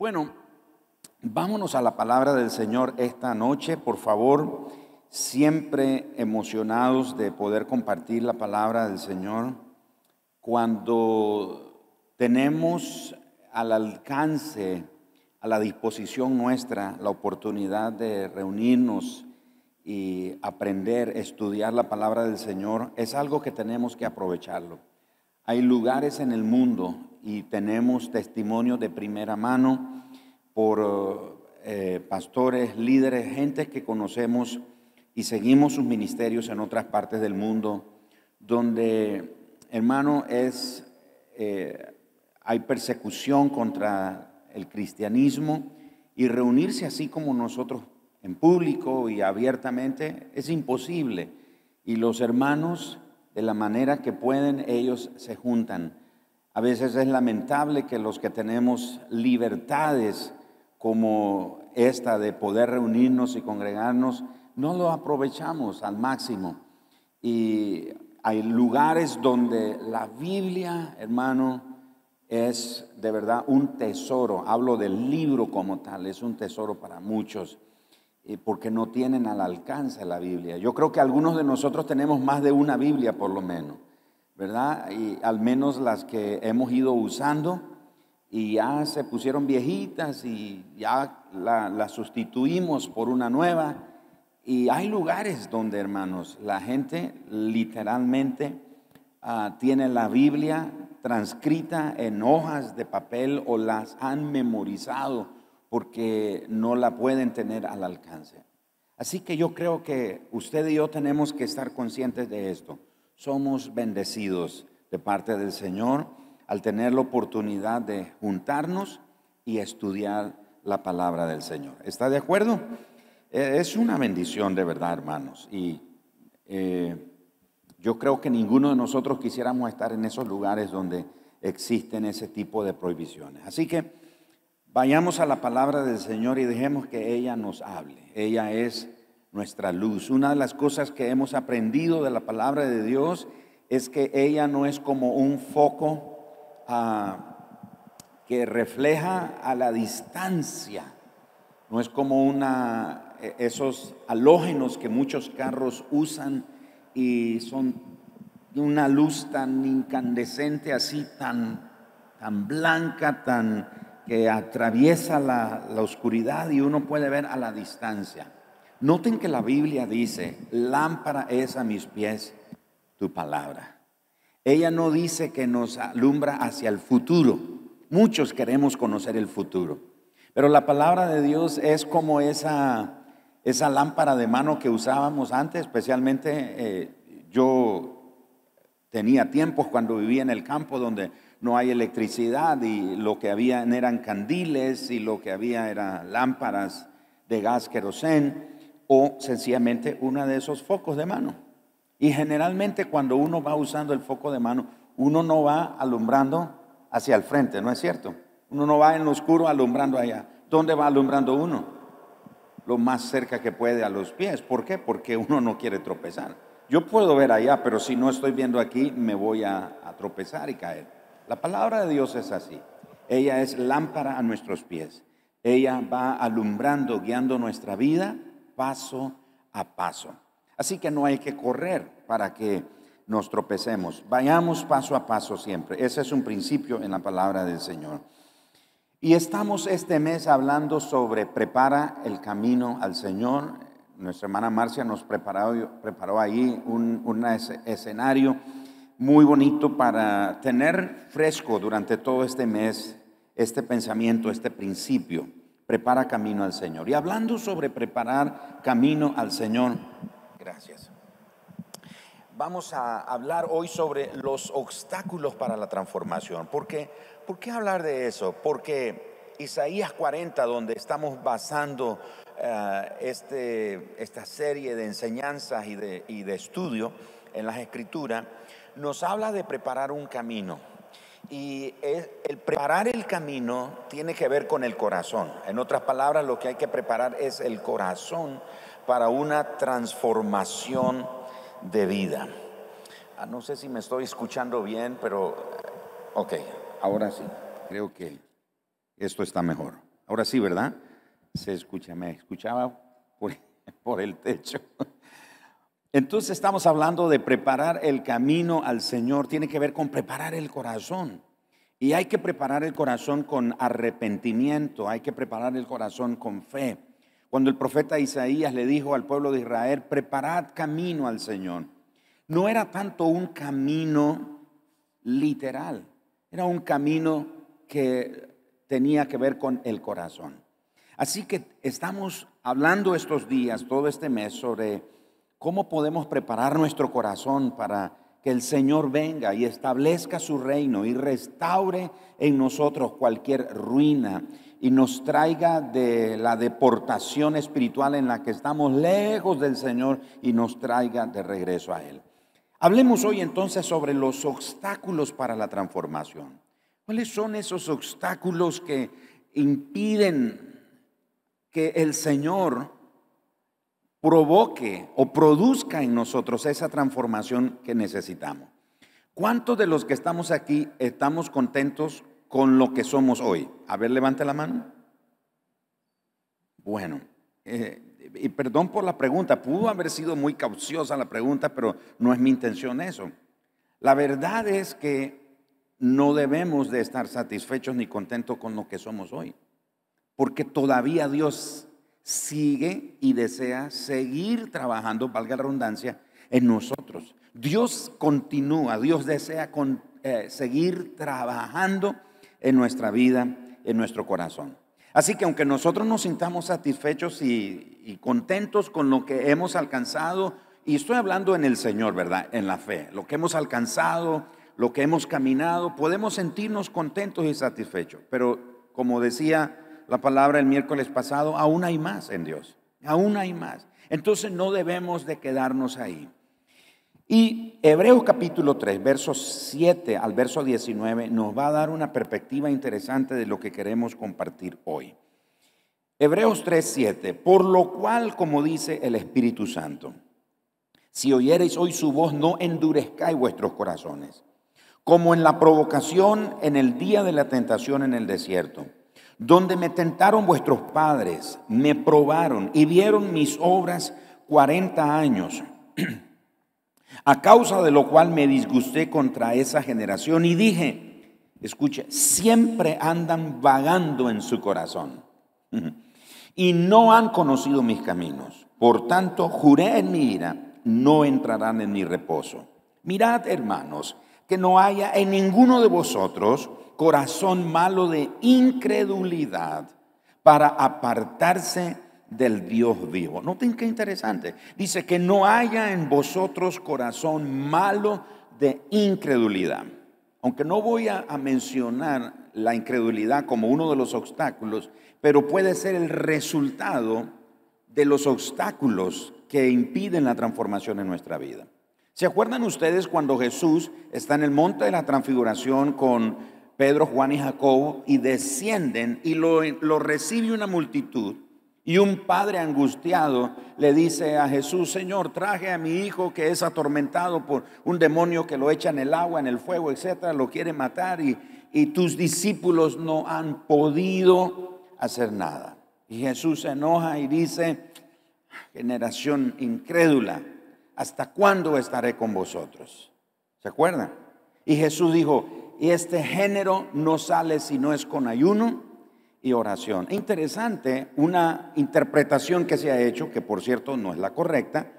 Bueno, vámonos a la palabra del Señor esta noche, por favor, siempre emocionados de poder compartir la palabra del Señor. Cuando tenemos al alcance, a la disposición nuestra, la oportunidad de reunirnos y aprender, estudiar la palabra del Señor, es algo que tenemos que aprovecharlo. Hay lugares en el mundo y tenemos testimonio de primera mano por eh, pastores, líderes, gente que conocemos y seguimos sus ministerios en otras partes del mundo, donde, hermano, es, eh, hay persecución contra el cristianismo y reunirse así como nosotros en público y abiertamente es imposible. Y los hermanos, de la manera que pueden, ellos se juntan. A veces es lamentable que los que tenemos libertades como esta de poder reunirnos y congregarnos, no lo aprovechamos al máximo. Y hay lugares donde la Biblia, hermano, es de verdad un tesoro. Hablo del libro como tal, es un tesoro para muchos, porque no tienen al alcance la Biblia. Yo creo que algunos de nosotros tenemos más de una Biblia por lo menos, ¿verdad? Y al menos las que hemos ido usando y ya se pusieron viejitas y ya la, la sustituimos por una nueva y hay lugares donde, hermanos, la gente literalmente ah, tiene la Biblia transcrita en hojas de papel o las han memorizado porque no la pueden tener al alcance. Así que yo creo que usted y yo tenemos que estar conscientes de esto. Somos bendecidos de parte del Señor al tener la oportunidad de juntarnos y estudiar la palabra del Señor. ¿Está de acuerdo? Eh, es una bendición de verdad, hermanos. Y eh, yo creo que ninguno de nosotros quisiéramos estar en esos lugares donde existen ese tipo de prohibiciones. Así que vayamos a la palabra del Señor y dejemos que ella nos hable. Ella es nuestra luz. Una de las cosas que hemos aprendido de la palabra de Dios es que ella no es como un foco ah, que refleja a la distancia. No es como una e, esos halógenos que muchos carros usan y son una luz tan incandescente, así tan, tan blanca, tan que atraviesa la, la oscuridad y uno puede ver a la distancia. Noten que la Biblia dice, lámpara es a mis pies tu palabra. Ella no dice que nos alumbra hacia el futuro. Muchos queremos conocer el futuro. Pero la palabra de Dios es como esa esa lámpara de mano que usábamos antes, especialmente eh, yo tenía tiempos cuando vivía en el campo donde no hay electricidad y lo que había eran candiles y lo que había eran lámparas de gas querosén o sencillamente una de esos focos de mano. Y generalmente cuando uno va usando el foco de mano, uno no va alumbrando hacia el frente, ¿no es cierto? Uno no va en lo oscuro alumbrando allá. ¿Dónde va alumbrando uno? lo más cerca que puede a los pies. ¿Por qué? Porque uno no quiere tropezar. Yo puedo ver allá, pero si no estoy viendo aquí, me voy a, tropezar y caer. La palabra de Dios es así. Ella es lámpara a nuestros pies. Ella va alumbrando, guiando nuestra vida paso a paso. Así que no hay que correr para que nos tropecemos. Vayamos paso a paso siempre. Ese es un principio en la palabra del Señor. Y estamos este mes hablando sobre prepara el camino al Señor. Nuestra hermana Marcia nos preparó, preparó ahí un, escenario muy bonito para tener fresco durante todo este mes este pensamiento, este principio. Prepara camino al Señor. Y hablando sobre preparar camino al Señor, gracias. Vamos a hablar hoy sobre los obstáculos para la transformación, porque ¿Por qué hablar de eso? Porque Isaías 40, donde estamos basando eh, este, esta serie de enseñanzas y de, y de estudio en las escrituras, nos habla de preparar un camino. Y el preparar el camino tiene que ver con el corazón. En otras palabras, lo que hay que preparar es el corazón para una transformación de vida. Ah, no sé si me estoy escuchando bien, pero ok, Ahora sí, creo que esto está mejor. Ahora sí, ¿verdad? Se escucha, me escuchaba por, por el techo. Entonces estamos hablando de preparar el camino al Señor. Tiene que ver con preparar el corazón. Y hay que preparar el corazón con arrepentimiento, hay que preparar el corazón con fe. Cuando el profeta Isaías le dijo al pueblo de Israel, preparad camino al Señor, no era tanto un camino literal, era un camino que tenía que ver con el corazón. Así que estamos hablando estos días, todo este mes, sobre cómo podemos preparar nuestro corazón para que el Señor venga y establezca su reino y restaure en nosotros cualquier ruina y nos traiga de la deportación espiritual en la que estamos lejos del Señor y nos traiga de regreso a Él. Hablemos hoy entonces sobre los obstáculos para la transformación. ¿Cuáles son esos obstáculos que impiden que el Señor provoque o produzca en nosotros esa transformación que necesitamos. ¿Cuántos de los que estamos aquí estamos contentos con lo que somos hoy? A ver, levante la mano. Bueno, eh, y perdón por la pregunta, pudo haber sido muy cauciosa la pregunta, pero no es mi intención eso. La verdad es que no debemos de estar satisfechos ni contentos con lo que somos hoy, porque todavía Dios sigue y desea seguir trabajando, valga la redundancia, en nosotros. Dios continúa, Dios desea eh, seguir trabajando en nuestra vida, en nuestro corazón. Así que aunque nosotros nos sintamos satisfechos y, y contentos con lo que hemos alcanzado, y estoy hablando en el Señor, ¿verdad? En la fe, lo que hemos alcanzado, lo que hemos caminado, podemos sentirnos contentos y satisfechos. Pero como decía la palabra el miércoles pasado, aún hay más en Dios, aún hay más. Entonces no debemos de quedarnos ahí. Y Hebreos capítulo 3, versos 7 al verso 19 nos va a dar una perspectiva interesante de lo que queremos compartir hoy. Hebreos 3, 7, por lo cual, como dice el Espíritu Santo, si oyereis hoy su voz, no endurezcáis vuestros corazones, como en la provocación en el día de la tentación en el desierto donde me tentaron vuestros padres, me probaron y vieron mis obras cuarenta años, a causa de lo cual me disgusté contra esa generación y dije, escuche, siempre andan vagando en su corazón y no han conocido mis caminos. Por tanto, juré en mi ira, no entrarán en mi reposo. Mirad, hermanos, que no haya en ninguno de vosotros corazón malo de incredulidad para apartarse del Dios vivo. Noten qué interesante. Dice que no haya en vosotros corazón malo de incredulidad. Aunque no voy a, mencionar la incredulidad como uno de los obstáculos, pero puede ser el resultado de los obstáculos que impiden la transformación en nuestra vida. ¿Se acuerdan ustedes cuando Jesús está en el monte de la transfiguración con Pedro, Juan y Jacobo, y descienden y lo, lo recibe una multitud. Y un padre angustiado le dice a Jesús, Señor, traje a mi hijo que es atormentado por un demonio que lo echa en el agua, en el fuego, etcétera, lo quiere matar y, y tus discípulos no han podido hacer nada. Y Jesús se enoja y dice, generación incrédula, ¿hasta cuándo estaré con vosotros? ¿Se acuerdan? Y Jesús dijo, y este género no sale si no es con ayuno y oración. Interesante, una interpretación que se ha hecho, que por cierto no es la correcta,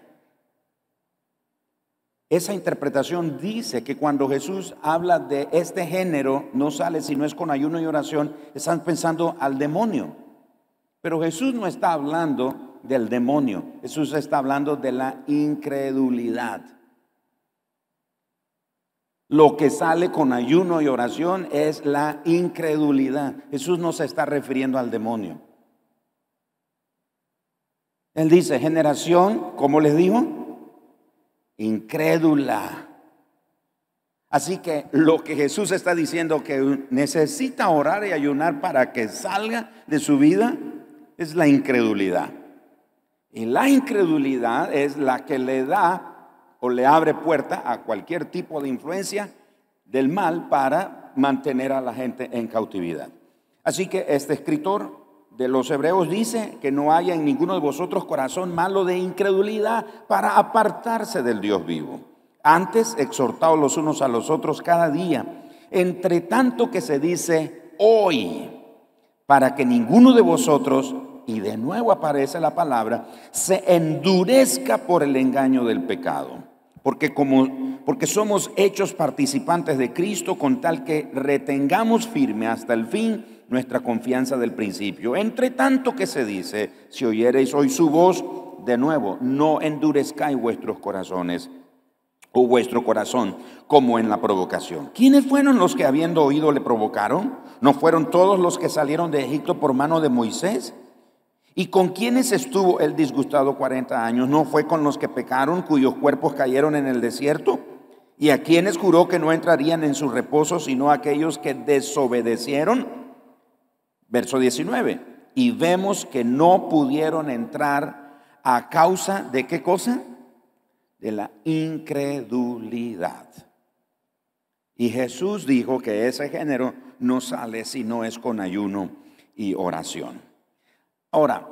esa interpretación dice que cuando Jesús habla de este género no sale si no es con ayuno y oración, están pensando al demonio. Pero Jesús no está hablando del demonio, Jesús está hablando de la incredulidad. Lo que sale con ayuno y oración es la incredulidad. Jesús no se está refiriendo al demonio. Él dice, generación, ¿cómo les digo? Incrédula. Así que lo que Jesús está diciendo que necesita orar y ayunar para que salga de su vida es la incredulidad. Y la incredulidad es la que le da o le abre puerta a cualquier tipo de influencia del mal para mantener a la gente en cautividad. Así que este escritor de los hebreos dice que no haya en ninguno de vosotros corazón malo de incredulidad para apartarse del Dios vivo. Antes, exhortados los unos a los otros cada día, entre tanto que se dice hoy, para que ninguno de vosotros, y de nuevo aparece la palabra, se endurezca por el engaño del pecado. Porque como porque somos hechos participantes de Cristo con tal que retengamos firme hasta el fin nuestra confianza del principio. Entre tanto que se dice, si oyereis hoy su voz, de nuevo, no endurezcáis vuestros corazones o vuestro corazón como en la provocación. ¿Quiénes fueron los que habiendo oído le provocaron? ¿No fueron todos los que salieron de Egipto por mano de Moisés? ¿Y con quiénes estuvo el disgustado 40 años? ¿No fue con los que pecaron, cuyos cuerpos cayeron en el desierto? ¿Y a quienes juró que no entrarían en su reposo, sino aquellos que desobedecieron? Verso 19. Y vemos que no pudieron entrar a causa de qué cosa? De la incredulidad. Y Jesús dijo que ese género no sale si no es con ayuno y oración. Ahora,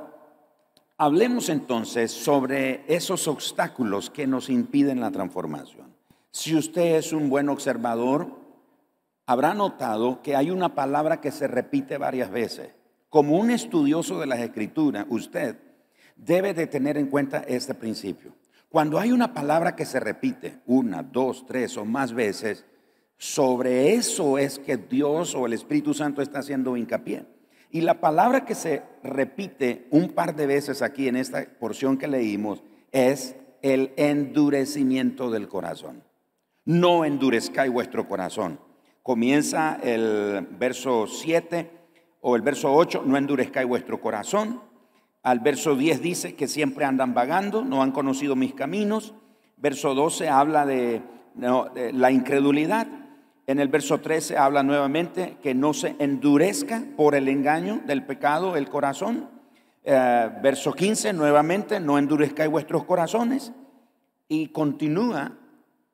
hablemos entonces sobre esos obstáculos que nos impiden la transformación. Si usted es un buen observador, habrá notado que hay una palabra que se repite varias veces. Como un estudioso de las escrituras, usted debe de tener en cuenta este principio. Cuando hay una palabra que se repite una, dos, tres o más veces, sobre eso es que Dios o el Espíritu Santo está haciendo hincapié. Y la palabra que se repite un par de veces aquí en esta porción que leímos es el endurecimiento del corazón. No endurezcáis vuestro corazón. Comienza el verso 7 o el verso 8, no endurezcáis vuestro corazón. Al verso 10 dice que siempre andan vagando, no han conocido mis caminos. Verso 12 habla de, de la incredulidad. En el verso 13 habla nuevamente que no se endurezca por el engaño del pecado el corazón. Eh, verso 15 nuevamente, no endurezcáis vuestros corazones. Y continúa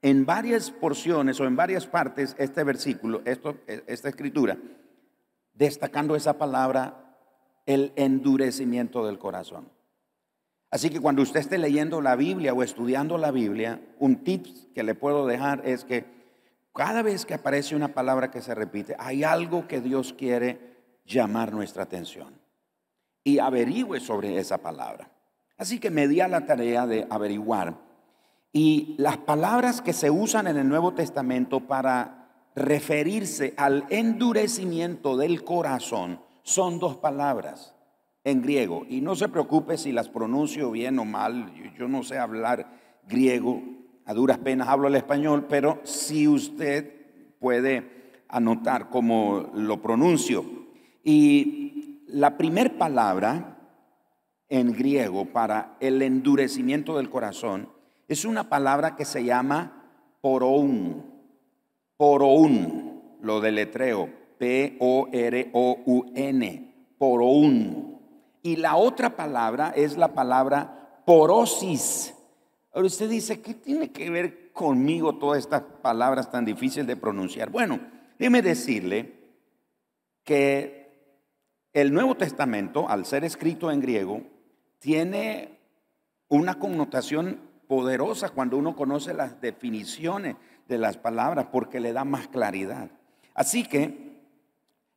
en varias porciones o en varias partes este versículo, esto, esta escritura, destacando esa palabra, el endurecimiento del corazón. Así que cuando usted esté leyendo la Biblia o estudiando la Biblia, un tip que le puedo dejar es que cada vez que aparece una palabra que se repite, hay algo que Dios quiere llamar nuestra atención. Y averigüe sobre esa palabra. Así que me di a la tarea de averiguar. Y las palabras que se usan en el Nuevo Testamento para referirse al endurecimiento del corazón son dos palabras en griego. Y no se preocupe si las pronuncio bien o mal. Yo no sé hablar griego a duras penas hablo el español, pero si usted puede anotar cómo lo pronuncio. Y la primer palabra en griego para el endurecimiento del corazón es una palabra que se llama poroun. Poroun, lo deletreo, P-O-R-O-U-N, poroun. Y la otra palabra es la palabra porosis Ahora usted dice, ¿qué tiene que ver conmigo todas estas palabras tan difíciles de pronunciar? Bueno, déjeme decirle que el Nuevo Testamento, al ser escrito en griego, tiene una connotación poderosa cuando uno conoce las definiciones de las palabras porque le da más claridad. Así que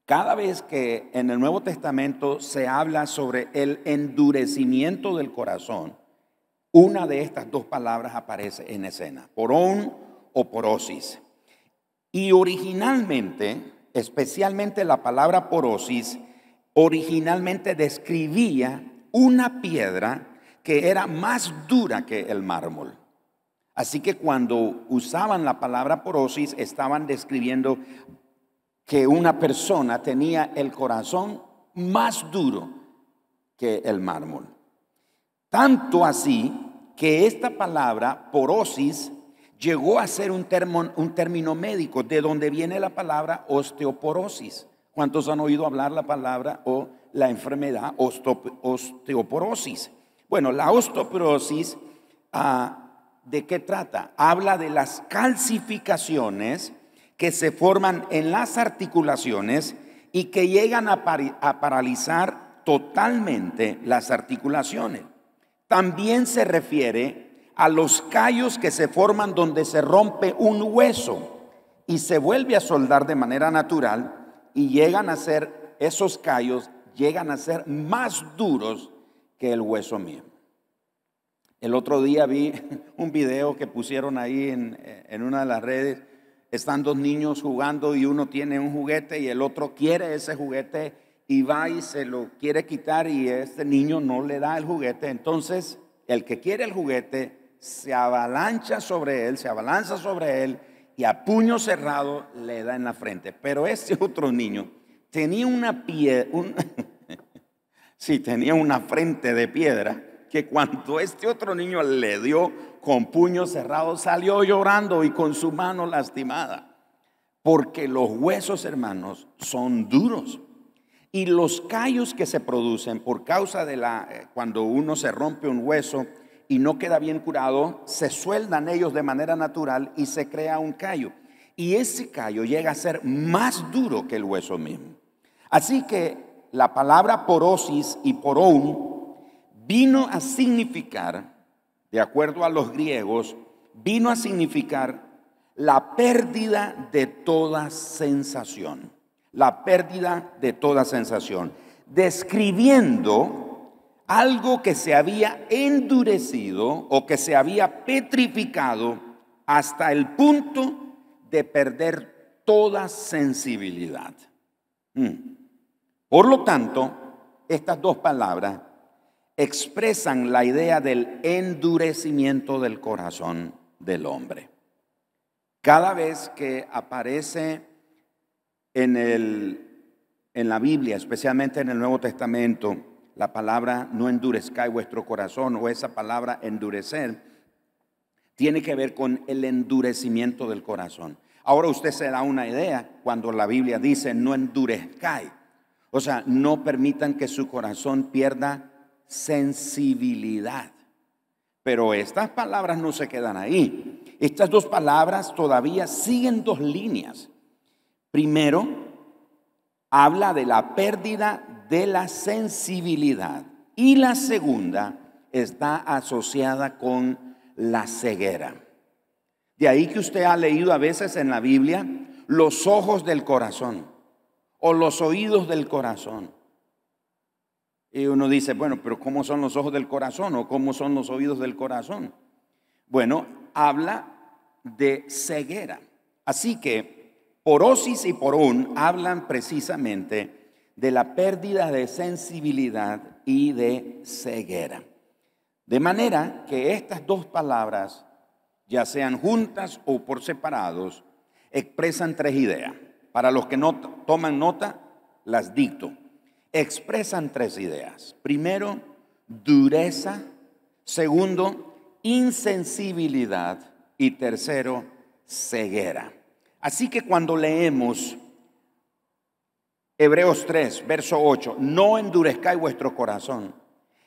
cada vez que en el Nuevo Testamento se habla sobre el endurecimiento del corazón, una de estas dos palabras aparece en escena, porón o porosis. Y originalmente, especialmente la palabra porosis, originalmente describía una piedra que era más dura que el mármol. Así que cuando usaban la palabra porosis, estaban describiendo que una persona tenía el corazón más duro que el mármol. Tanto así que esta palabra, porosis, llegó a ser un, un término médico, de donde viene la palabra osteoporosis. ¿Cuántos han oído hablar la palabra o la enfermedad osteoporosis? Bueno, la osteoporosis, ah, ¿de qué trata? Habla de las calcificaciones que se forman en las articulaciones y que llegan a paralizar totalmente las articulaciones. También se refiere a los callos que se forman donde se rompe un hueso y se vuelve a soldar de manera natural y llegan a ser, esos callos llegan a ser más duros que el hueso mismo. El otro día vi un video que pusieron ahí en, en una de las redes. Están dos niños jugando y uno tiene un juguete y el otro quiere ese juguete y va y se lo quiere quitar y este niño no le da el juguete. Entonces, el que quiere el juguete se avalancha sobre él, se abalanza sobre él y a puño cerrado le da en la frente. Pero ese otro niño tenía una piedra, sí, tenía una frente de piedra que cuando este otro niño le dio con puño cerrado, salió llorando y con su mano lastimada. Porque los huesos, hermanos, son duros. Y los callos que se producen por causa de la, eh, cuando uno se rompe un hueso y no queda bien curado, se sueldan ellos de manera natural y se crea un callo. Y ese callo llega a ser más duro que el hueso mismo. Así que la palabra porosis y porón vino a significar, de acuerdo a los griegos, vino a significar la pérdida de toda sensación, la pérdida de toda sensación, describiendo algo que se había endurecido o que se había petrificado hasta el punto de perder toda sensibilidad. Mm. Por lo tanto, estas dos palabras expresan la idea del endurecimiento del corazón del hombre. Cada vez que aparece en, el, en la Biblia, especialmente en el Nuevo Testamento, la palabra no endurezca vuestro corazón o esa palabra endurecer, tiene que ver con el endurecimiento del corazón. Ahora usted se da una idea cuando la Biblia dice no endurezcáis. O sea, no permitan que su corazón pierda sensibilidad. Pero estas palabras no se quedan ahí. Estas dos palabras todavía siguen dos líneas. Primero, habla de la pérdida de la sensibilidad. Y la segunda está asociada con la ceguera. De ahí que usted ha leído a veces en la Biblia los ojos del corazón o los oídos del corazón. Y uno dice, bueno, pero ¿cómo son los ojos del corazón o cómo son los oídos del corazón? Bueno, habla de ceguera. Así que porosis y porón hablan precisamente de la pérdida de sensibilidad y de ceguera. De manera que estas dos palabras, ya sean juntas o por separados, expresan tres ideas. Para los que no toman nota, las dicto expresan tres ideas. Primero, dureza. Segundo, insensibilidad. Y tercero, ceguera. Así que cuando leemos Hebreos 3, verso 8, no endurezcáis vuestro corazón.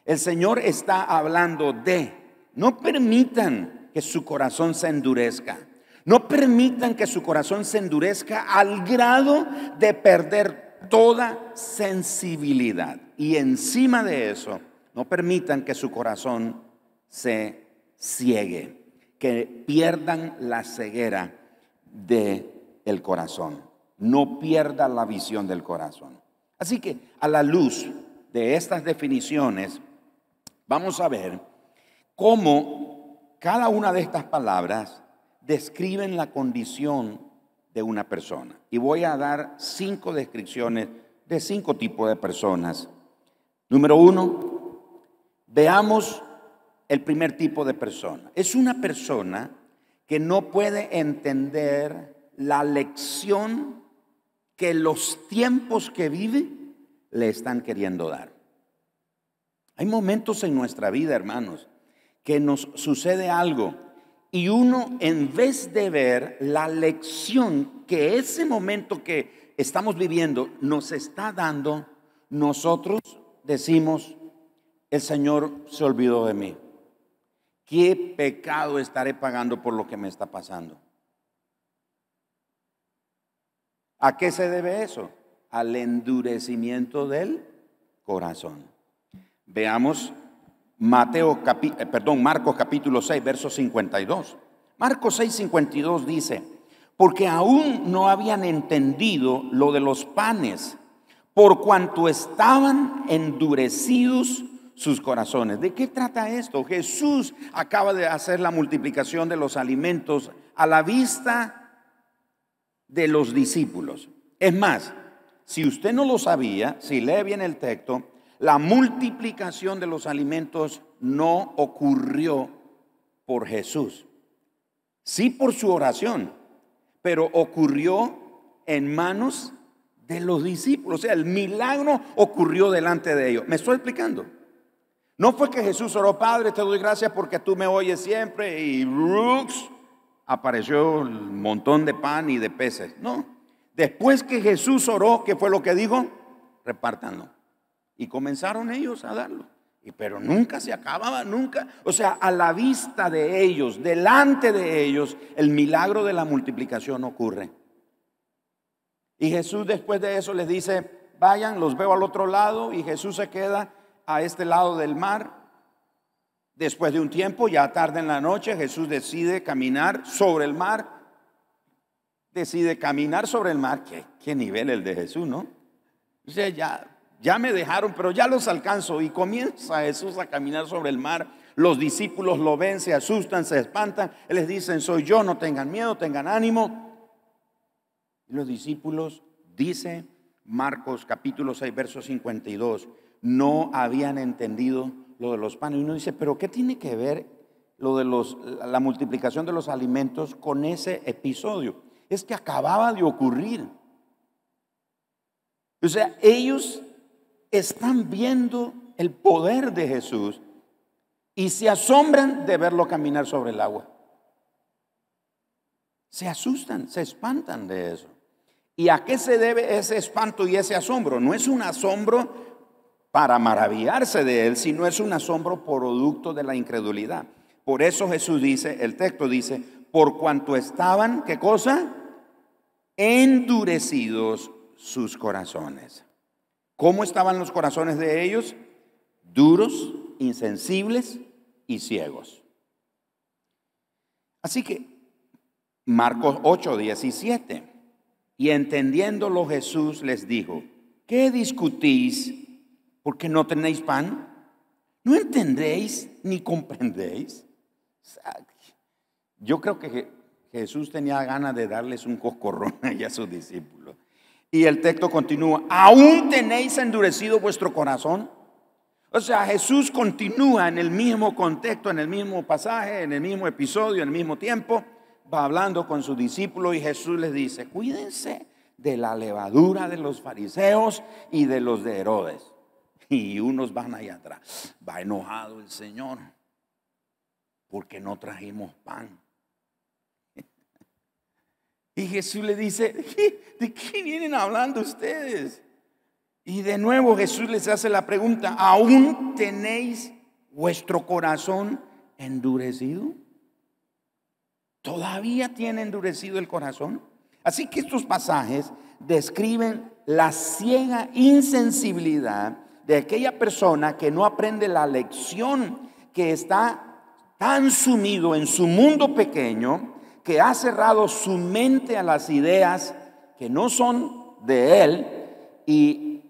El Señor está hablando de, no permitan que su corazón se endurezca. No permitan que su corazón se endurezca al grado de perder toda sensibilidad. Y encima de eso, no permitan que su corazón se ciegue, que pierdan la ceguera del el corazón. No pierdan la visión del corazón. Así que a la luz de estas definiciones, vamos a ver cómo cada una de estas palabras describen la condición de una persona. Y voy a dar cinco descripciones de cinco tipos de personas. Número uno, veamos el primer tipo de persona. Es una persona que no puede entender la lección que los tiempos que vive le están queriendo dar. Hay momentos en nuestra vida, hermanos, que nos sucede algo y uno, en vez de ver la lección que ese momento que estamos viviendo nos está dando, nosotros decimos, el Señor se olvidó de mí. ¿Qué pecado estaré pagando por lo que me está pasando? ¿A qué se debe eso? Al endurecimiento del corazón. Veamos Mateo, eh, perdón, Marcos capítulo 6, verso 52. Marcos 6, 52 dice, porque aún no habían entendido lo de los panes, por cuanto estaban endurecidos sus corazones. ¿De qué trata esto? Jesús acaba de hacer la multiplicación de los alimentos a la vista de los discípulos. Es más, si usted no lo sabía, si lee bien el texto, la multiplicación de los alimentos no ocurrió por Jesús. Sí por su oración, pero ocurrió en manos de los discípulos. O sea, el milagro ocurrió delante de ellos. ¿Me estoy explicando? No fue que Jesús oró, Padre, te doy gracias porque tú me oyes siempre y Rux apareció un montón de pan y de peces. No. Después que Jesús oró, ¿qué fue lo que dijo? Repártanlo. Y comenzaron ellos a darlo. Y, pero nunca se acababa, nunca. O sea, a la vista de ellos, delante de ellos, el milagro de la multiplicación ocurre. Y Jesús después de eso les dice, vayan, los veo al otro lado. Y Jesús se queda a este lado del mar. Después de un tiempo, ya tarde en la noche, Jesús decide caminar sobre el mar. Decide caminar sobre el mar. ¿Qué, nivel el de Jesús, no? O sea, ya ya me dejaron, pero ya los alcanzo. Y comienza Jesús a caminar sobre el mar. Los discípulos lo ven, se asustan, se espantan. Les dicen, soy yo, no tengan miedo, tengan ánimo. Y los discípulos, dice Marcos capítulo 6, verso 52, no habían entendido lo de los panes. Y uno dice, pero ¿qué tiene que ver lo de los, la multiplicación de los alimentos con ese episodio? Es que acababa de ocurrir. O sea, ellos están viendo el poder de Jesús y se asombran de verlo caminar sobre el agua. Se asustan, se espantan de eso. ¿Y a qué se debe ese espanto y ese asombro? No es un asombro para maravillarse de él, sino es un asombro producto de la incredulidad. Por eso Jesús dice, el texto dice, por cuanto estaban, ¿qué cosa? Endurecidos sus corazones. ¿Cómo estaban los corazones de ellos? Duros, insensibles y ciegos. Así que Marcos 8, 17. Y entendiéndolo Jesús les dijo, ¿qué discutís porque no tenéis pan? ¿No entendéis ni comprendéis? Yo creo que Jesús tenía ganas de darles un coscorrón a sus discípulos. Y el texto continúa, ¿aún tenéis endurecido vuestro corazón? O sea, Jesús continúa en el mismo contexto, en el mismo pasaje, en el mismo episodio, en el mismo tiempo, va hablando con su discípulo y Jesús les dice, cuídense de la levadura de los fariseos y de los de Herodes. Y unos van allá atrás, va enojado el Señor, porque no trajimos pan. Y Jesús le dice, ¿de qué, vienen hablando ustedes? Y de nuevo Jesús les hace la pregunta, ¿aún tenéis vuestro corazón endurecido? ¿Todavía tiene endurecido el corazón? Así que estos pasajes describen la ciega insensibilidad de aquella persona que no aprende la lección, que está tan sumido en su mundo pequeño que ha cerrado su mente a las ideas que no son de Él y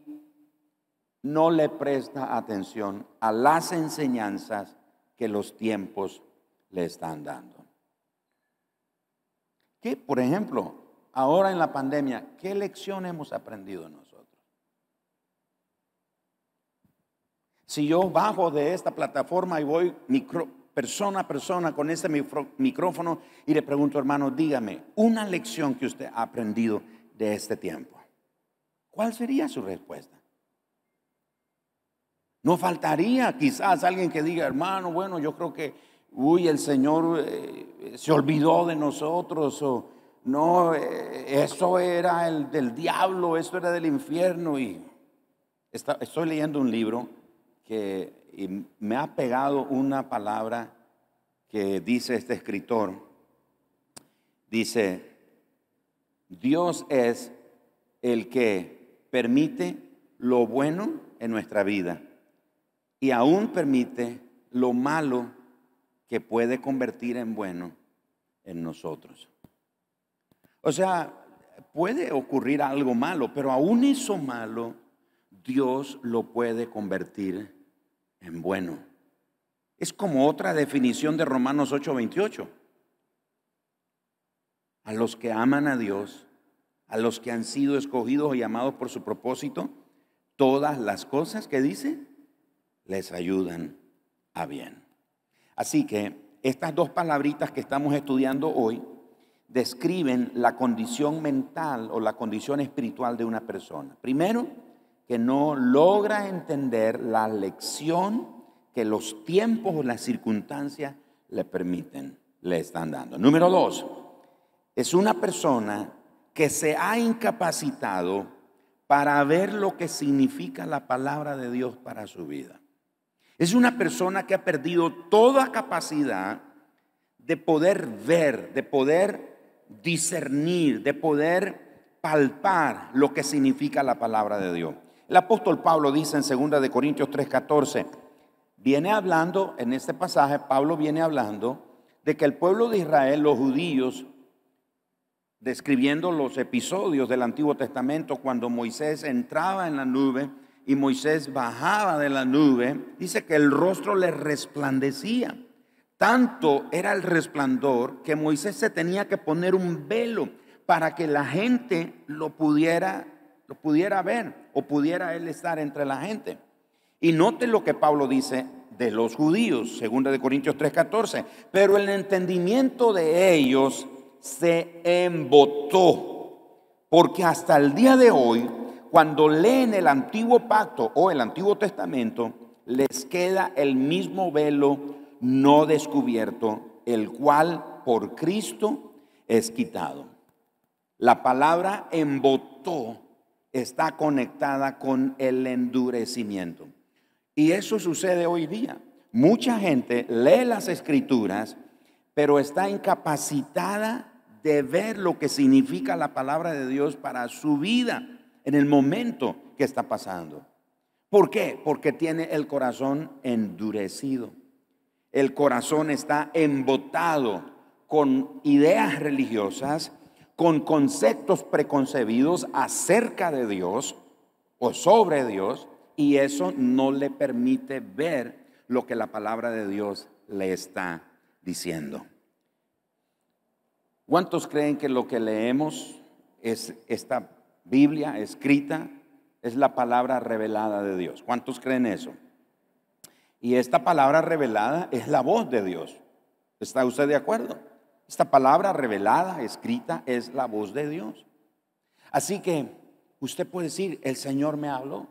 no le presta atención a las enseñanzas que los tiempos le están dando. ¿Qué, por ejemplo, ahora en la pandemia, qué lección hemos aprendido nosotros? Si yo bajo de esta plataforma y voy persona a persona con este micrófono y le pregunto, hermano, dígame una lección que usted ha aprendido de este tiempo. ¿Cuál sería su respuesta? No faltaría quizás alguien que diga, hermano, bueno, yo creo que, uy, el Señor eh, se olvidó de nosotros o no, eh, eso era el del diablo, eso era del infierno y estoy leyendo un libro y me ha pegado una palabra que dice este escritor. Dice, Dios es el que permite lo bueno en nuestra vida y aún permite lo malo que puede convertir en bueno en nosotros. O sea, puede ocurrir algo malo, pero aún eso malo, Dios lo puede convertir en bueno. Es como otra definición de Romanos 8:28. A los que aman a Dios, a los que han sido escogidos y llamados por su propósito, todas las cosas que dice les ayudan a bien. Así que estas dos palabritas que estamos estudiando hoy describen la condición mental o la condición espiritual de una persona. Primero, que no logra entender la lección que los tiempos o las circunstancias le permiten, le están dando. Número dos, es una persona que se ha incapacitado para ver lo que significa la palabra de Dios para su vida. Es una persona que ha perdido toda capacidad de poder ver, de poder discernir, de poder palpar lo que significa la palabra de Dios. El apóstol Pablo dice en 2 de Corintios 3:14, viene hablando en este pasaje Pablo viene hablando de que el pueblo de Israel, los judíos describiendo los episodios del Antiguo Testamento cuando Moisés entraba en la nube y Moisés bajaba de la nube, dice que el rostro le resplandecía. Tanto era el resplandor que Moisés se tenía que poner un velo para que la gente lo pudiera, pudiera ver o pudiera él estar entre la gente. Y note lo que Pablo dice de los judíos, segunda de Corintios 3:14, pero el entendimiento de ellos se embotó. Porque hasta el día de hoy, cuando leen el antiguo pacto o el antiguo testamento, les queda el mismo velo no descubierto, el cual por Cristo es quitado. La palabra embotó está conectada con el endurecimiento. Y eso sucede hoy día. Mucha gente lee las escrituras, pero está incapacitada de ver lo que significa la palabra de Dios para su vida en el momento que está pasando. ¿Por qué? Porque tiene el corazón endurecido. El corazón está embotado con ideas religiosas, con conceptos preconcebidos acerca de Dios o sobre Dios, y eso no le permite ver lo que la palabra de Dios le está diciendo. ¿Cuántos creen que lo que leemos es esta Biblia escrita? Es la palabra revelada de Dios. ¿Cuántos creen eso? Y esta palabra revelada es la voz de Dios. ¿Está usted de acuerdo? Esta palabra revelada, escrita, es la voz de Dios. Así que usted puede decir, el Señor me habló.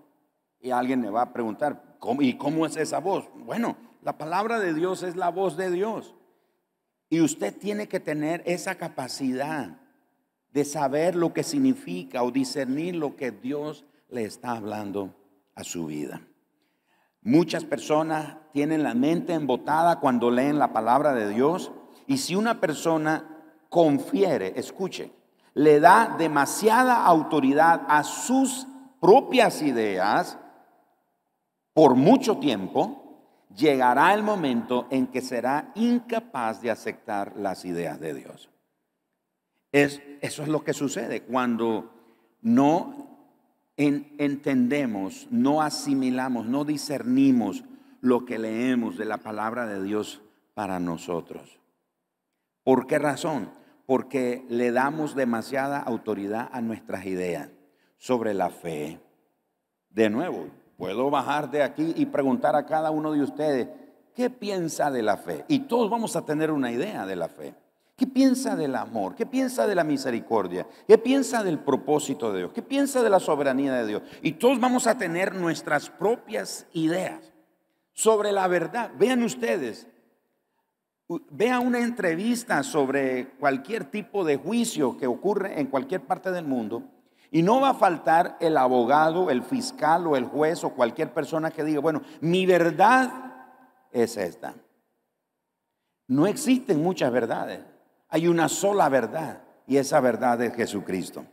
Y alguien me va a preguntar, ¿y cómo es esa voz? Bueno, la palabra de Dios es la voz de Dios. Y usted tiene que tener esa capacidad de saber lo que significa o discernir lo que Dios le está hablando a su vida. Muchas personas tienen la mente embotada cuando leen la palabra de Dios y si una persona confiere, escuche, le da demasiada autoridad a sus propias ideas por mucho tiempo, llegará el momento en que será incapaz de aceptar las ideas de Dios. Es, eso es lo que sucede cuando no entendemos, no asimilamos, no discernimos lo que leemos de la palabra de Dios para nosotros. ¿Por qué razón? Porque le damos demasiada autoridad a nuestras ideas sobre la fe. De nuevo, Puedo bajar de aquí y preguntar a cada uno de ustedes, ¿qué piensa de la fe? Y todos vamos a tener una idea de la fe. ¿Qué piensa del amor? ¿Qué piensa de la misericordia? ¿Qué piensa del propósito de Dios? ¿Qué piensa de la soberanía de Dios? Y todos vamos a tener nuestras propias ideas sobre la verdad. Vean ustedes, vean una entrevista sobre cualquier tipo de juicio que ocurre en cualquier parte del mundo y no va a faltar el abogado, el fiscal o el juez o cualquier persona que diga, bueno, mi verdad es esta. No existen muchas verdades. Hay una sola verdad y esa verdad es Jesucristo.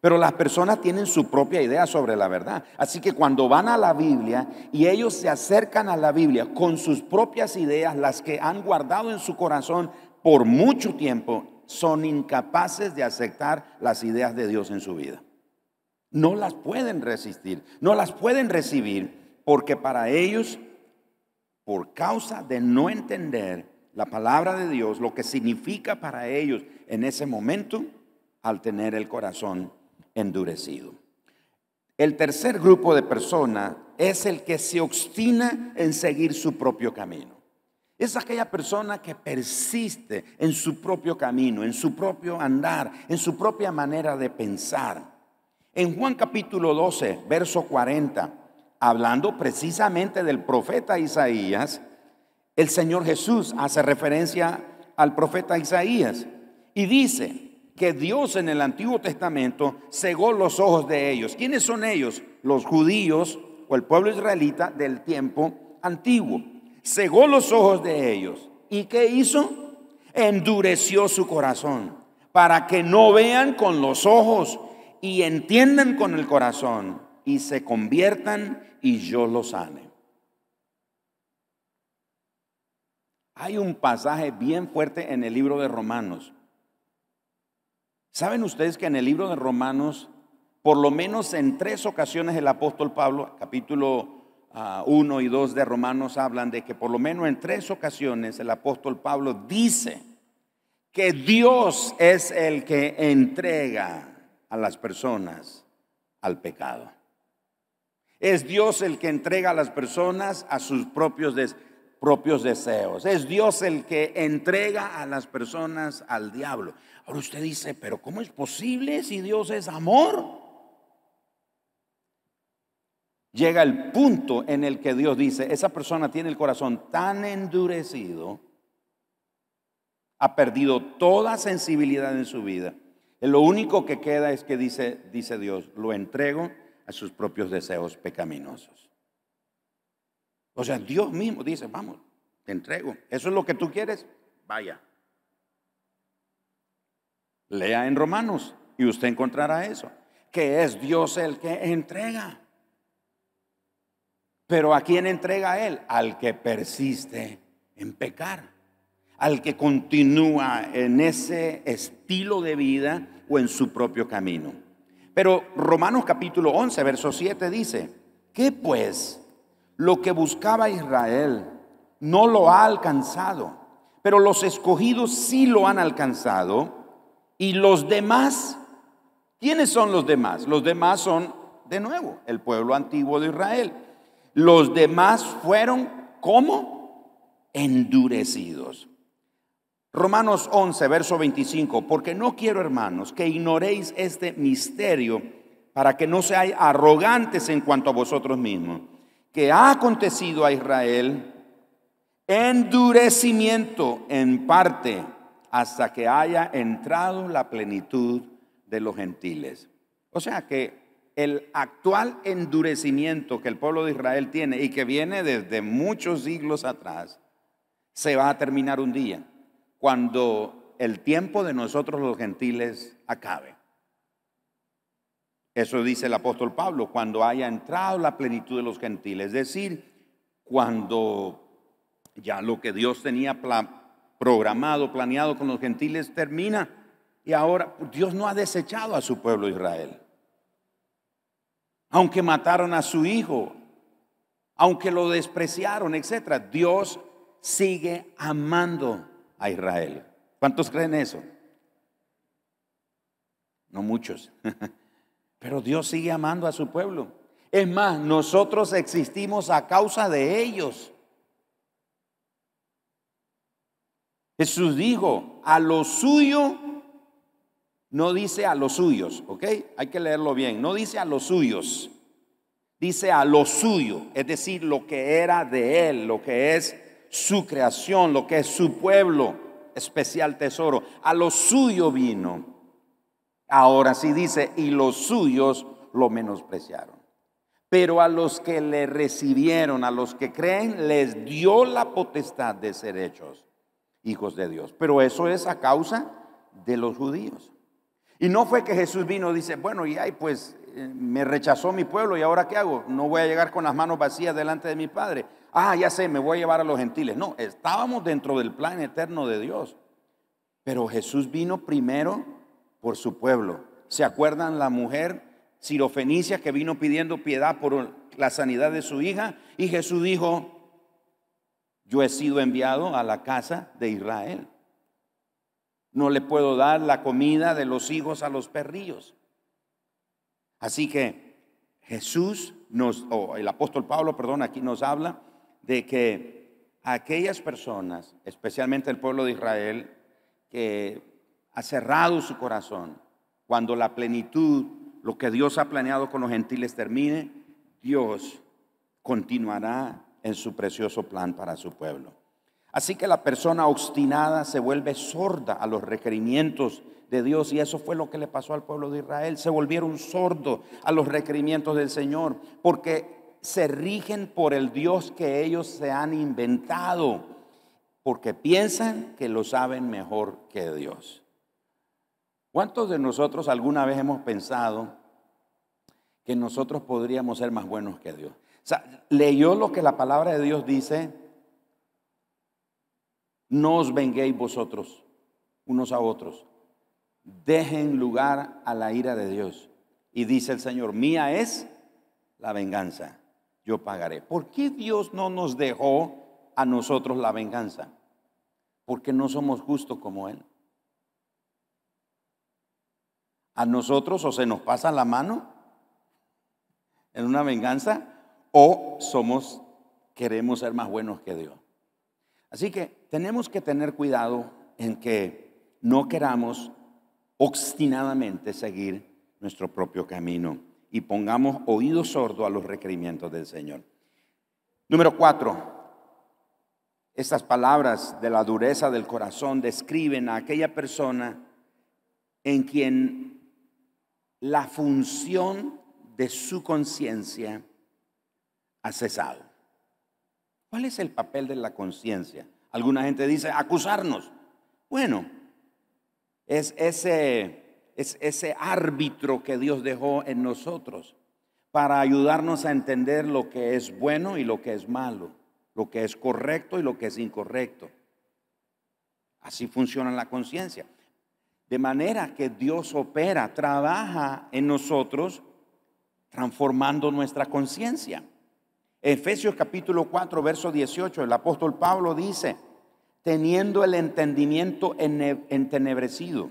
Pero las personas tienen su propia idea sobre la verdad. Así que cuando van a la Biblia y ellos se acercan a la Biblia con sus propias ideas, las que han guardado en su corazón por mucho tiempo, son incapaces de aceptar las ideas de Dios en su vida. No las pueden resistir, no las pueden recibir, porque para ellos, por causa de no entender la palabra de Dios, lo que significa para ellos en ese momento, al tener el corazón endurecido. El tercer grupo de personas es el que se obstina en seguir su propio camino. Es aquella persona que persiste en su propio camino, en su propio andar, en su propia manera de pensar. En Juan capítulo 12, verso 40, hablando precisamente del profeta Isaías, el Señor Jesús hace referencia al profeta Isaías y dice, que Dios en el Antiguo Testamento cegó los ojos de ellos. ¿Quiénes son ellos? Los judíos o el pueblo israelita del tiempo antiguo. Cegó los ojos de ellos. ¿Y qué hizo? Endureció su corazón para que no vean con los ojos y entiendan con el corazón y se conviertan y yo los sane. Hay un pasaje bien fuerte en el libro de Romanos ¿Saben ustedes que en el libro de Romanos, por lo menos en tres ocasiones el apóstol Pablo, capítulo 1 ah, y 2 de Romanos, hablan de que por lo menos en tres ocasiones el apóstol Pablo dice que Dios es el que entrega a las personas al pecado. Es Dios el que entrega a las personas a sus propios, propios deseos. Es Dios el que entrega a las personas al diablo. Ahora usted dice, pero ¿cómo es posible si Dios es amor? Llega el punto en el que Dios dice, esa persona tiene el corazón tan endurecido, ha perdido toda sensibilidad en su vida. lo único que queda es que dice, dice Dios, lo entrego a sus propios deseos pecaminosos. O sea, Dios mismo dice, vamos, te entrego. ¿Eso es lo que tú quieres? Vaya. Lea en Romanos y usted encontrará eso, que es Dios el que entrega. Pero ¿a quién entrega Él? Al que persiste en pecar, al que continúa en ese estilo de vida o en su propio camino. Pero Romanos capítulo 11, verso 7 dice, que pues lo que buscaba Israel no lo ha alcanzado, pero los escogidos sí lo han alcanzado y los demás, ¿quiénes son los demás? Los demás son, de nuevo, el pueblo antiguo de Israel. Los demás fueron, ¿cómo? Endurecidos. Romanos 11, verso 25, porque no quiero, hermanos, que ignoréis este misterio para que no seáis arrogantes en cuanto a vosotros mismos, que ha acontecido a Israel endurecimiento en parte hasta que haya entrado la plenitud de los gentiles. O sea que el actual endurecimiento que el pueblo de Israel tiene y que viene desde muchos siglos atrás, se va a terminar un día, cuando el tiempo de nosotros los gentiles acabe. Eso dice el apóstol Pablo, cuando haya entrado la plenitud de los gentiles, es decir, cuando ya lo que Dios tenía programado, planeado con los gentiles termina. Y ahora Dios no ha desechado a su pueblo Israel. Aunque mataron a su hijo, aunque lo despreciaron, etc. Dios sigue amando a Israel. ¿Cuántos creen eso? No muchos. Pero Dios sigue amando a su pueblo. Es más, nosotros existimos a causa de ellos. Jesús dijo, a lo suyo, no dice a los suyos, ¿ok? Hay que leerlo bien, no dice a los suyos, dice a lo suyo, es decir, lo que era de él, lo que es su creación, lo que es su pueblo, especial tesoro, a lo suyo vino. Ahora sí dice, y los suyos lo menospreciaron. Pero a los que le recibieron, a los que creen, les dio la potestad de ser hechos hijos de Dios. Pero eso es a causa de los judíos. Y no fue que Jesús vino y dice, bueno, y ay, pues eh, me rechazó mi pueblo y ahora qué hago? No voy a llegar con las manos vacías delante de mi Padre. Ah, ya sé, me voy a llevar a los gentiles. No, estábamos dentro del plan eterno de Dios. Pero Jesús vino primero por su pueblo. ¿Se acuerdan la mujer sirofenicia que vino pidiendo piedad por la sanidad de su hija? Y Jesús dijo, yo he sido enviado a la casa de Israel. No le puedo dar la comida de los hijos a los perrillos. Así que Jesús nos, o el apóstol Pablo, perdón, aquí nos habla de que aquellas personas, especialmente el pueblo de Israel, que ha cerrado su corazón, cuando la plenitud, lo que Dios ha planeado con los gentiles termine, Dios continuará en su precioso plan para su pueblo. Así que la persona obstinada se vuelve sorda a los requerimientos de Dios y eso fue lo que le pasó al pueblo de Israel. Se volvieron sordos a los requerimientos del Señor porque se rigen por el Dios que ellos se han inventado, porque piensan que lo saben mejor que Dios. ¿Cuántos de nosotros alguna vez hemos pensado que nosotros podríamos ser más buenos que Dios? Sea, leyó lo que la palabra de Dios dice no os venguéis vosotros unos a otros. Dejen lugar a la ira de Dios. Y dice el Señor, mía es la venganza. Yo pagaré. ¿Por qué Dios no nos dejó a nosotros la venganza? Porque no somos justos como Él. A nosotros o se nos pasa la mano en una venganza o somos, queremos ser más buenos que Dios. Así que tenemos que tener cuidado en que no queramos obstinadamente seguir nuestro propio camino y pongamos oído sordo a los requerimientos del Señor. Número cuatro, estas palabras de la dureza del corazón describen a aquella persona en quien la función de su conciencia ha cesado. ¿Cuál es el papel de la conciencia? Alguna gente dice acusarnos. Bueno, es ese, es ese árbitro que Dios dejó en nosotros para ayudarnos a entender lo que es bueno y lo que es malo, lo que es correcto y lo que es incorrecto. Así funciona la conciencia. De manera que Dios opera, trabaja en nosotros transformando nuestra conciencia. Efesios capítulo 4, verso 18, el apóstol Pablo dice, teniendo el entendimiento entenebrecido,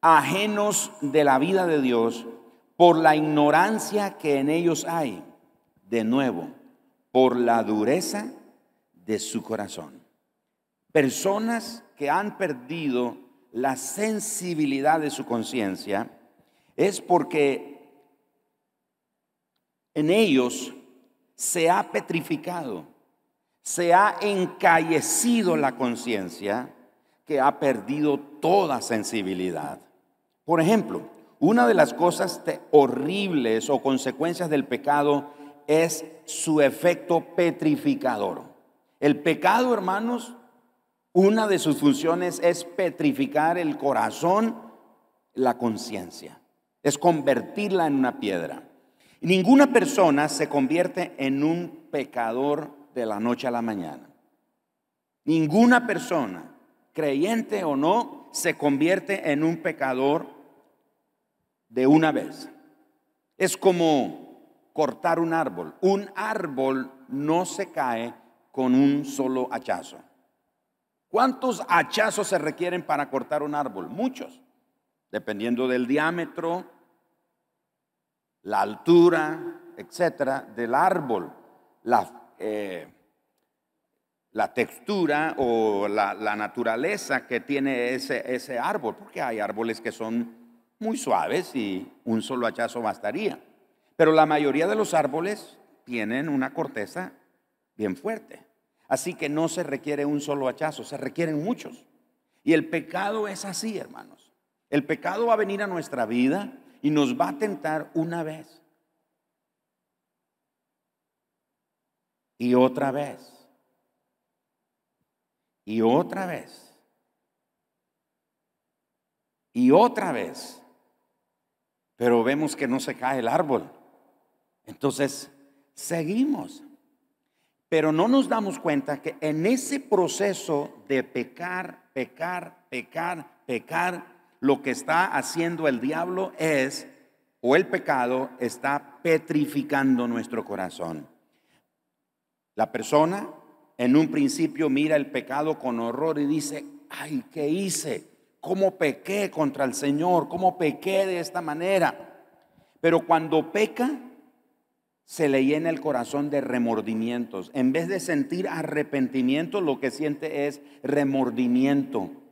ajenos de la vida de Dios por la ignorancia que en ellos hay, de nuevo, por la dureza de su corazón. Personas que han perdido la sensibilidad de su conciencia es porque en ellos se ha petrificado, se ha encallecido la conciencia que ha perdido toda sensibilidad. Por ejemplo, una de las cosas horribles o consecuencias del pecado es su efecto petrificador. El pecado, hermanos, una de sus funciones es petrificar el corazón, la conciencia, es convertirla en una piedra. Ninguna persona se convierte en un pecador de la noche a la mañana. Ninguna persona, creyente o no, se convierte en un pecador de una vez. Es como cortar un árbol. Un árbol no se cae con un solo hachazo. ¿Cuántos hachazos se requieren para cortar un árbol? Muchos, dependiendo del diámetro, la altura, etcétera, del árbol, la, eh, la textura o la, naturaleza que tiene ese, ese árbol, porque hay árboles que son muy suaves y un solo hachazo bastaría. Pero la mayoría de los árboles tienen una corteza bien fuerte. Así que no se requiere un solo hachazo, se requieren muchos. Y el pecado es así, hermanos. El pecado va a venir a nuestra vida y nos va a tentar una vez. Y otra vez. Y otra vez. Y otra vez. pero vemos que no se cae el árbol. Entonces, seguimos. Pero no nos damos cuenta que en ese proceso de pecar, pecar, pecar, pecar, lo que está haciendo el diablo es, o el pecado está petrificando nuestro corazón. La persona en un principio mira el pecado con horror y dice, ay, ¿qué hice? ¿Cómo pequé contra el Señor? ¿Cómo pequé de esta manera? Pero cuando peca, se le llena el corazón de remordimientos. En vez de sentir arrepentimiento, lo que siente es remordimiento.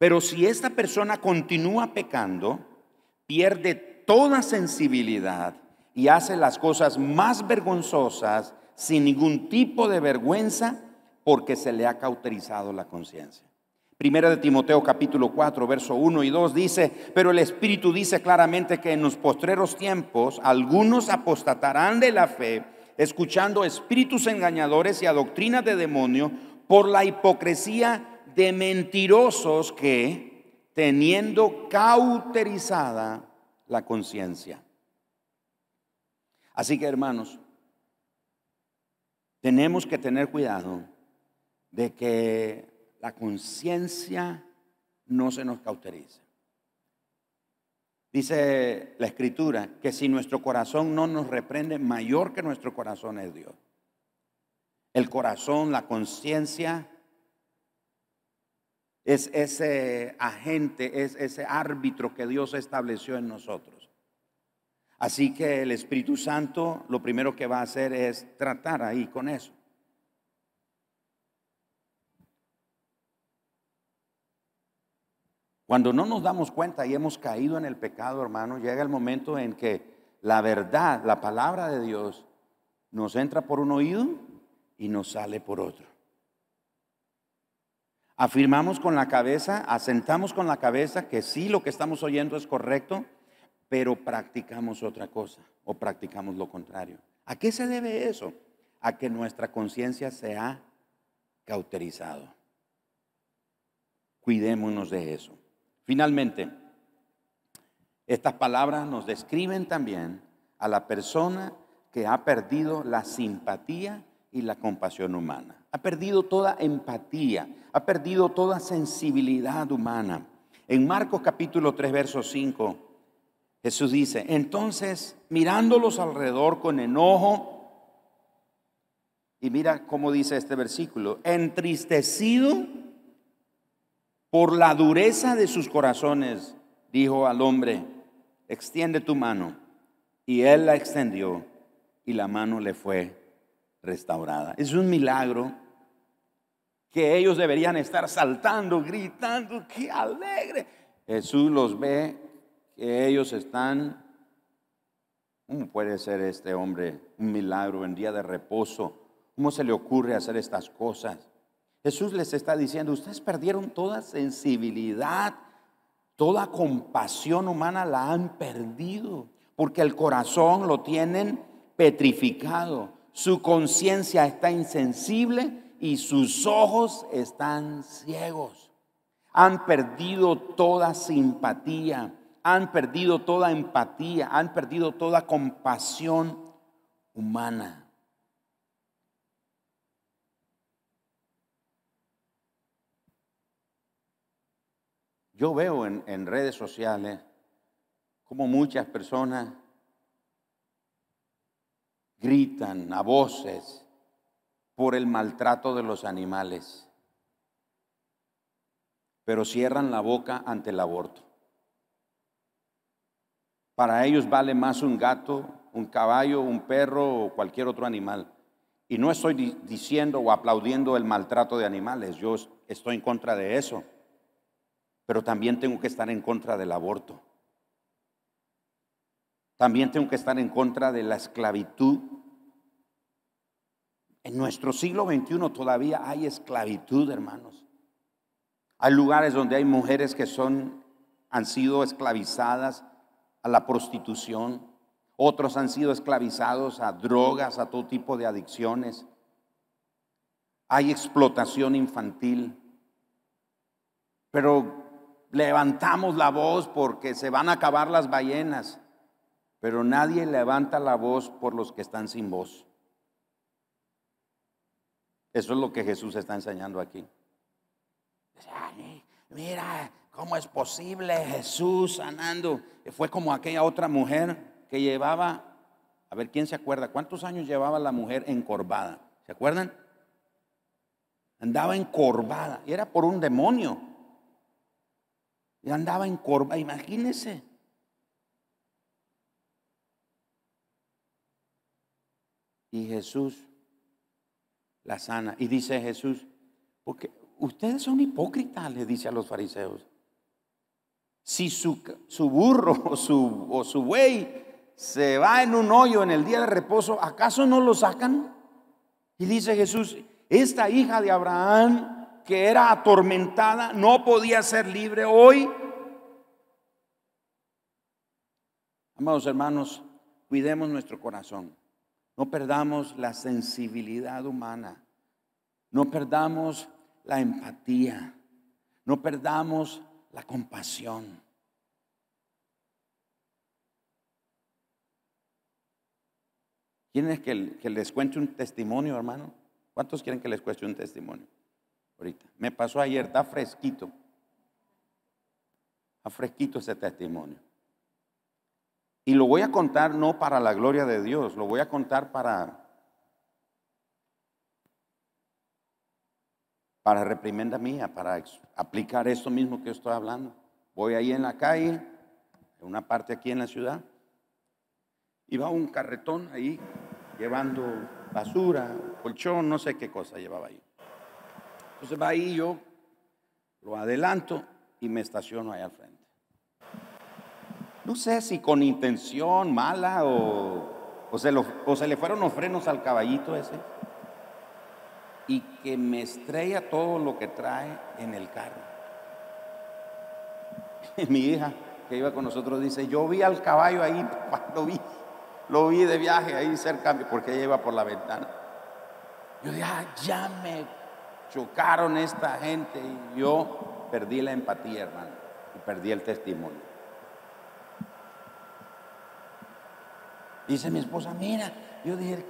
Pero si esta persona continúa pecando, pierde toda sensibilidad y hace las cosas más vergonzosas sin ningún tipo de vergüenza porque se le ha cauterizado la conciencia. Primera de Timoteo capítulo 4, verso 1 y 2 dice, pero el Espíritu dice claramente que en los postreros tiempos algunos apostatarán de la fe, escuchando espíritus engañadores y a doctrinas de demonio por la hipocresía de mentirosos que, teniendo cauterizada la conciencia. Así que hermanos, tenemos que tener cuidado de que la conciencia no se nos cauterice. Dice la escritura que si nuestro corazón no nos reprende, mayor que nuestro corazón es Dios. El corazón, la conciencia, es ese agente, es ese árbitro que Dios estableció en nosotros. Así que el Espíritu Santo lo primero que va a hacer es tratar ahí con eso. Cuando no nos damos cuenta y hemos caído en el pecado, hermano, llega el momento en que la verdad, la palabra de Dios, nos entra por un oído y nos sale por otro. Afirmamos con la cabeza, asentamos con la cabeza que sí lo que estamos oyendo es correcto, pero practicamos otra cosa o practicamos lo contrario. ¿A qué se debe eso? A que nuestra conciencia se ha cauterizado. Cuidémonos de eso. Finalmente, estas palabras nos describen también a la persona que ha perdido la simpatía y la compasión humana. Ha perdido toda empatía, ha perdido toda sensibilidad humana. En Marcos capítulo 3, verso 5, Jesús dice, entonces mirándolos alrededor con enojo, y mira cómo dice este versículo, entristecido por la dureza de sus corazones, dijo al hombre, extiende tu mano. Y él la extendió y la mano le fue restaurada. Es un milagro que ellos deberían estar saltando, gritando, qué alegre. Jesús los ve que ellos están, ¿cómo puede ser este hombre un milagro en día de reposo? ¿Cómo se le ocurre hacer estas cosas? Jesús les está diciendo, ustedes perdieron toda sensibilidad, toda compasión humana la han perdido, porque el corazón lo tienen petrificado, su conciencia está insensible y sus ojos están ciegos. Han perdido toda simpatía, han perdido toda empatía, han perdido toda compasión humana. Yo veo en, redes sociales como muchas personas gritan a voces por el maltrato de los animales, pero cierran la boca ante el aborto. Para ellos vale más un gato, un caballo, un perro o cualquier otro animal. Y no estoy diciendo o aplaudiendo el maltrato de animales, yo estoy en contra de eso pero también tengo que estar en contra del aborto. También tengo que estar en contra de la esclavitud. En nuestro siglo XXI todavía hay esclavitud, hermanos. Hay lugares donde hay mujeres que son, han sido esclavizadas a la prostitución. Otros han sido esclavizados a drogas, a todo tipo de adicciones. Hay explotación infantil. Pero levantamos la voz porque se van a acabar las ballenas, pero nadie levanta la voz por los que están sin voz. Eso es lo que Jesús está enseñando aquí. Mira, ¿cómo es posible Jesús sanando? Fue como aquella otra mujer que llevaba, a ver, ¿quién se acuerda? ¿Cuántos años llevaba la mujer encorvada? ¿Se acuerdan? Andaba encorvada y era por un demonio. Y andaba encorvada, imagínense. Y Jesús la sana. Y dice Jesús, porque ustedes son hipócritas, le dice a los fariseos. Si su, su burro o su, o su buey se va en un hoyo en el día de reposo, ¿acaso no lo sacan? Y dice Jesús, esta hija de Abraham que era atormentada no podía ser libre hoy. Amados hermanos, cuidemos nuestro corazón. No perdamos la sensibilidad humana. No perdamos la empatía. No perdamos la compasión. ¿Quieren que, que les cuente un testimonio, hermano? ¿Cuántos quieren que les cuente un testimonio? Ahorita. Me pasó ayer, está fresquito. Está fresquito ese testimonio. Y lo voy a contar no para la gloria de Dios, lo voy a contar para, para reprimenda mía, para aplicar esto mismo que estoy hablando. Voy ahí en la calle, en una parte aquí en la ciudad, y va un carretón ahí llevando basura, colchón, no sé qué cosa llevaba ahí. Entonces va ahí yo, lo adelanto y me estaciono ahí al frente. No sé si con intención mala o, se, le fueron los frenos al caballito ese. Y que me estrella todo lo que trae en el carro. Mi hija que iba con nosotros dice, yo vi al caballo ahí, lo vi, lo vi de viaje ahí cerca, porque ella iba por la ventana. Yo dije, ah, ya me chocaron esta gente y yo perdí la empatía, hermano, y perdí el testimonio. Dice mi esposa, mira, yo dije,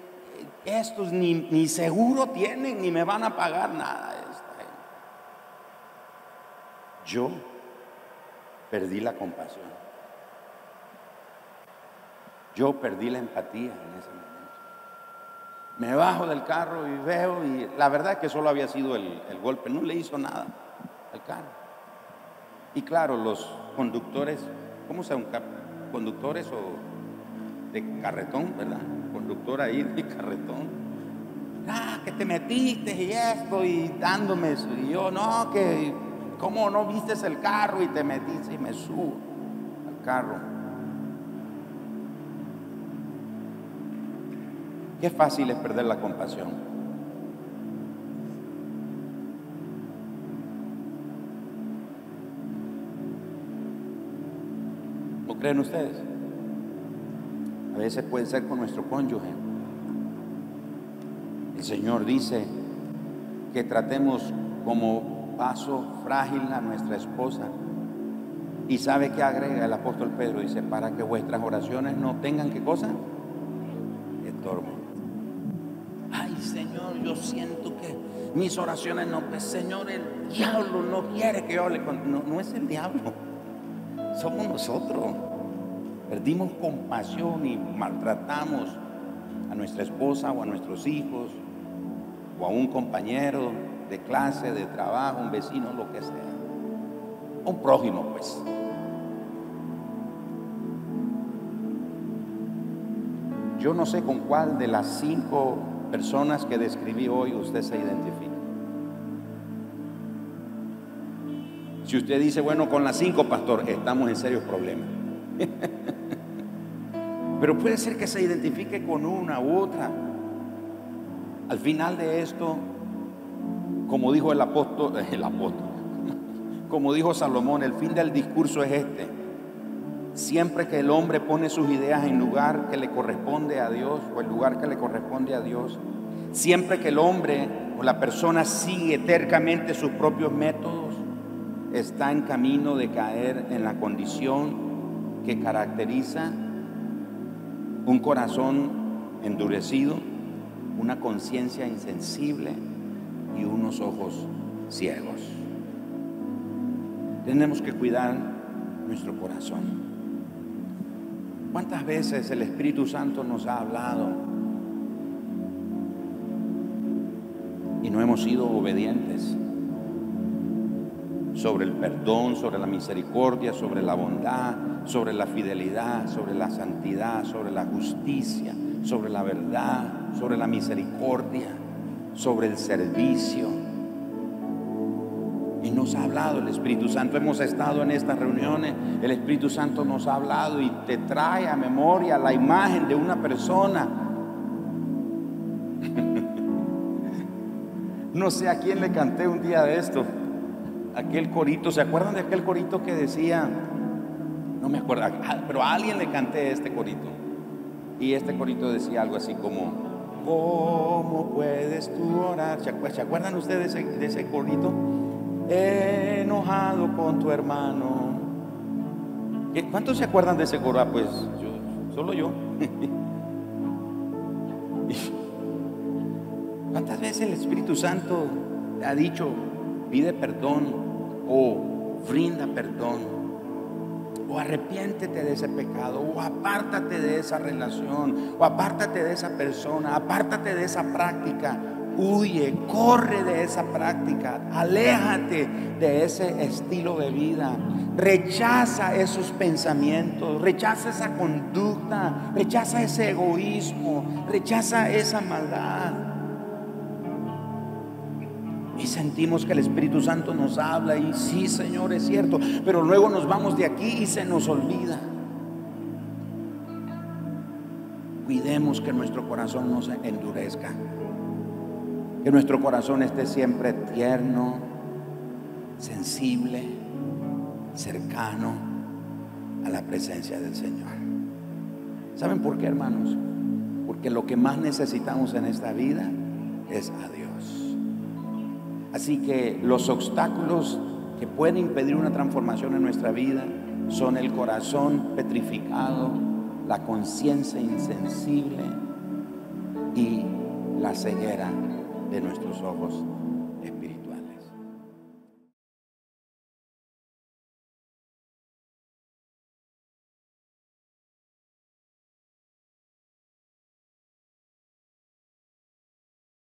estos ni, seguro tienen, ni me van a pagar nada. Yo perdí la compasión. Yo perdí la empatía en ese momento. Me bajo del carro y veo, y la verdad es que solo había sido el, golpe, no le hizo nada al carro. Y claro, los conductores, ¿cómo se llama? ¿Conductores o de carretón, ¿verdad? Conductor ahí de carretón. Ah, que te metiste y esto y dándome eso. Y yo, no, que, ¿cómo no viste el carro y te metiste y me subo al carro? Qué fácil es perder la compasión. ¿Lo creen ustedes? Veces puede ser con nuestro cónyuge. El Señor dice que tratemos como vaso frágil a nuestra esposa. Y sabe que agrega el apóstol Pedro, dice, para que vuestras oraciones no tengan qué cosa? Estorbo. Ay Señor, yo siento que mis oraciones no, pues Señor, el diablo no quiere que yo con... No, no es el diablo, somos nosotros. Perdimos compasión y maltratamos a nuestra esposa o a nuestros hijos o a un compañero de clase, de trabajo, un vecino, lo que sea. Un prójimo, pues. Yo no sé con cuál de las cinco personas que describí hoy usted se identifica. Si usted dice, bueno, con las cinco, pastor, estamos en serios problemas. Pero puede ser que se identifique con una u otra. Al final de esto, como dijo el apóstol, el apóstol, como dijo Salomón, el fin del discurso es este. Siempre que el hombre pone sus ideas en lugar que le corresponde a Dios o el lugar que le corresponde a Dios, siempre que el hombre o la persona sigue tercamente sus propios métodos, está en camino de caer en la condición que caracteriza un corazón endurecido, una conciencia insensible y unos ojos ciegos. Tenemos que cuidar nuestro corazón. ¿Cuántas veces el Espíritu Santo nos ha hablado y no hemos sido obedientes? Sobre el perdón, sobre la misericordia, sobre la bondad, sobre la fidelidad, sobre la santidad, sobre la justicia, sobre la verdad, sobre la misericordia, sobre el servicio. Y nos ha hablado el Espíritu Santo. Hemos estado en estas reuniones. El Espíritu Santo nos ha hablado y te trae a memoria la imagen de una persona. no sé a quién le canté un día de esto. Aquel corito. ¿Se acuerdan de aquel corito que decía? No me acuerdo. Pero a alguien le canté este corito. Y este corito decía algo así como, ¿cómo puedes tú orar? ¿Se acuerdan ustedes de ese, corito? Enojado con tu hermano. ¿Cuántos se acuerdan de ese coro? Ah, pues yo, solo yo. ¿Cuántas veces el Espíritu Santo ha dicho, pide perdón o brinda perdón? o arrepiéntete de ese pecado, o apártate de esa relación, o apártate de esa persona, apártate de esa práctica, huye, corre de esa práctica, aléjate de ese estilo de vida, rechaza esos pensamientos, rechaza esa conducta, rechaza ese egoísmo, rechaza esa maldad y sentimos que el Espíritu Santo nos habla y sí, Señor, es cierto, pero luego nos vamos de aquí y se nos olvida. Cuidemos que nuestro corazón no se endurezca, que nuestro corazón esté siempre tierno, sensible, cercano a la presencia del Señor. ¿Saben por qué, hermanos? Porque lo que más necesitamos en esta vida es a Dios. Así que los obstáculos que pueden impedir una transformación en nuestra vida son el corazón petrificado, la conciencia insensible y la ceguera de nuestros ojos